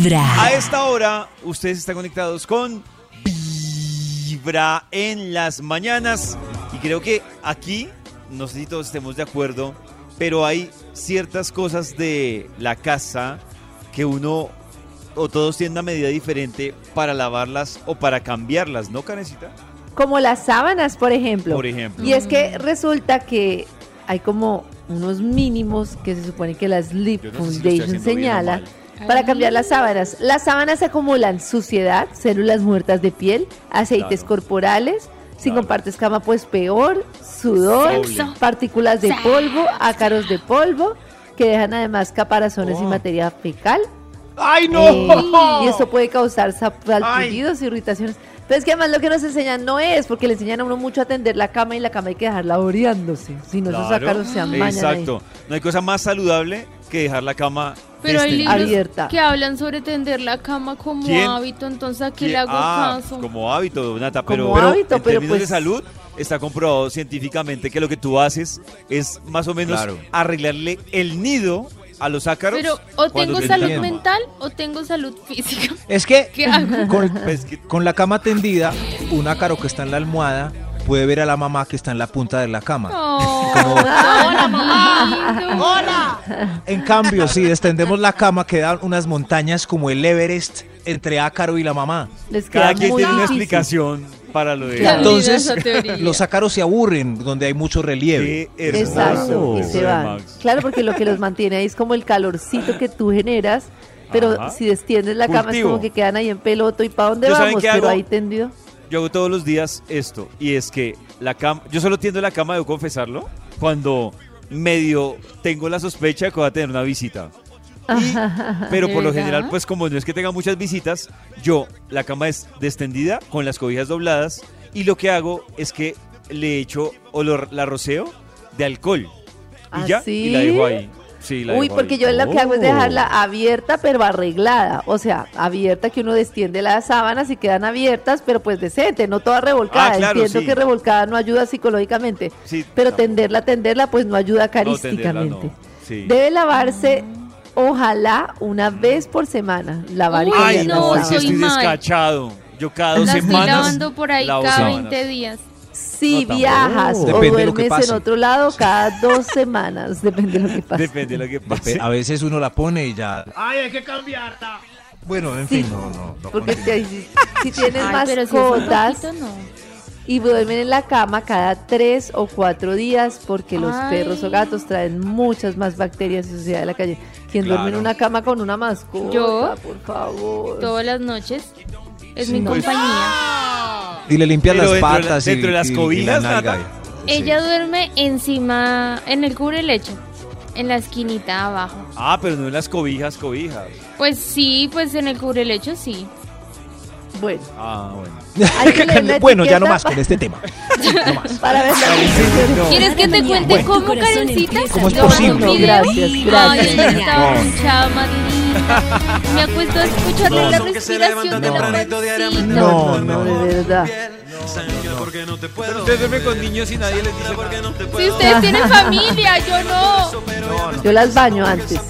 Vibra. A esta hora, ustedes están conectados con Vibra en las mañanas. Y creo que aquí, no sé si todos estemos de acuerdo, pero hay ciertas cosas de la casa que uno o todos tienen una medida diferente para lavarlas o para cambiarlas, ¿no, Canecita? Como las sábanas, por ejemplo. Por ejemplo. Y es que resulta que hay como unos mínimos que se supone que la Sleep no si Foundation haciendo bien o señala mal. Para cambiar las sábanas. Las sábanas acumulan suciedad, células muertas de piel, aceites Claro. corporales. Si Claro. compartes cama, pues peor, sudor, Sexo. partículas de Sexo. polvo, ácaros de polvo, que dejan además caparazones y Oh. materia fecal. ¡Ay, no! Eh, y esto puede causar salpullidos, irritaciones. Pero es que además lo que nos enseñan no es, porque le enseñan a uno mucho a atender la cama y la cama hay que dejarla oreándose. Si no, esos Claro. ácaros se amañan ahí. Exacto. No hay cosa más saludable que dejar la cama Pero hay libros Abierta. que hablan sobre tender la cama como ¿Quién? hábito, entonces aquí ¿Quién? le hago Ah, caso. Como hábito, Nata, Como pero, hábito, en pero términos de pues- salud está comprobado científicamente que lo que tú haces es más o menos Claro. arreglarle el nido a los ácaros. Pero o tengo te salud entiendo. mental o tengo salud física. Es que ¿Qué hago? con, Pues que- con la cama tendida, un ácaro que está en la almohada puede ver a la mamá que está en la punta de la cama. Oh, Como- hola, mamá. En cambio, si extendemos la cama, quedan unas montañas como el Everest entre ácaro y la mamá. Les queda cada quien tiene una difícil. explicación para lo de Claro. Entonces, los ácaros se aburren donde hay mucho relieve. Qué hermoso Exacto, y se van. Claro, porque lo que los mantiene ahí es como el calorcito que tú generas, pero Ajá. si extiendes la cama es como que quedan ahí en peloto y para dónde ¿Yo saben vamos, pero hago? ahí tendido. Yo hago todos los días esto, y es que la cama, yo solo tiendo la cama, debo confesarlo, cuando medio tengo la sospecha de que voy a tener una visita. Y- pero ¿De por lo general, pues como no es que tenga muchas visitas, yo, la cama es extendida, con las cobijas dobladas, y lo que hago es que le echo o lo- la roceo de alcohol. Y ¿Ah, ya, y la sí? dejo ahí. Sí, la Uy, porque yo lo que hago es Oh. dejarla abierta pero arreglada. O sea, abierta que uno destiende las sábanas y quedan abiertas, pero pues decente, no toda revolcada. Ah, claro, Entiendo sí. que revolcada no ayuda psicológicamente. Sí, Pero tampoco. tenderla, tenderla, pues no ayuda No, tenderla carísticamente. no. Sí. Debe lavarse, ojalá, una vez por semana. Lavar Uy, Ay, no, soy si estoy mal. descachado. Yo cada dos La estoy semanas. lavando por ahí cada sábanas. 20 días. Si No, viajas o duermes en otro lado, cada dos semanas. Depende de lo que pase. Depende de lo que pase. A veces uno la pone y ya. Ay, hay que cambiarla. Bueno, en Sí. fin, no, no. no Porque te- si, si tienes Ay, si mascotas poquito, no. y duermen en la cama cada tres o cuatro días porque los Ay. perros o gatos traen muchas más bacterias y suciedad de la calle. Quien duerme en una cama con una mascota, Yo. por favor. Todas las noches es Sí, mi compañía. Y le limpian Pero las dentro de la- patas y, dentro de las y- y la cobijas, nalga. Sí. Ella duerme encima, en el cubre lecho, en la esquinita abajo. Ah, pero no en las cobijas, cobijas. Pues sí, pues en el cubre lecho sí. Bueno, Ah, bueno. bueno, ya no más con este tema. Para ver la ¿Quieres que te cuente Bueno, cómo, Karencita? ¿Cómo es posible? No, gracias, Ay, gracias. ella estaba No. linda. Me acuesto a escucharle la respiración de la. No, No, no, no. de verdad. Pero ustedes duermen con niños y nadie les dice nada. Si ustedes tienen familia, yo no. Yo las baño antes.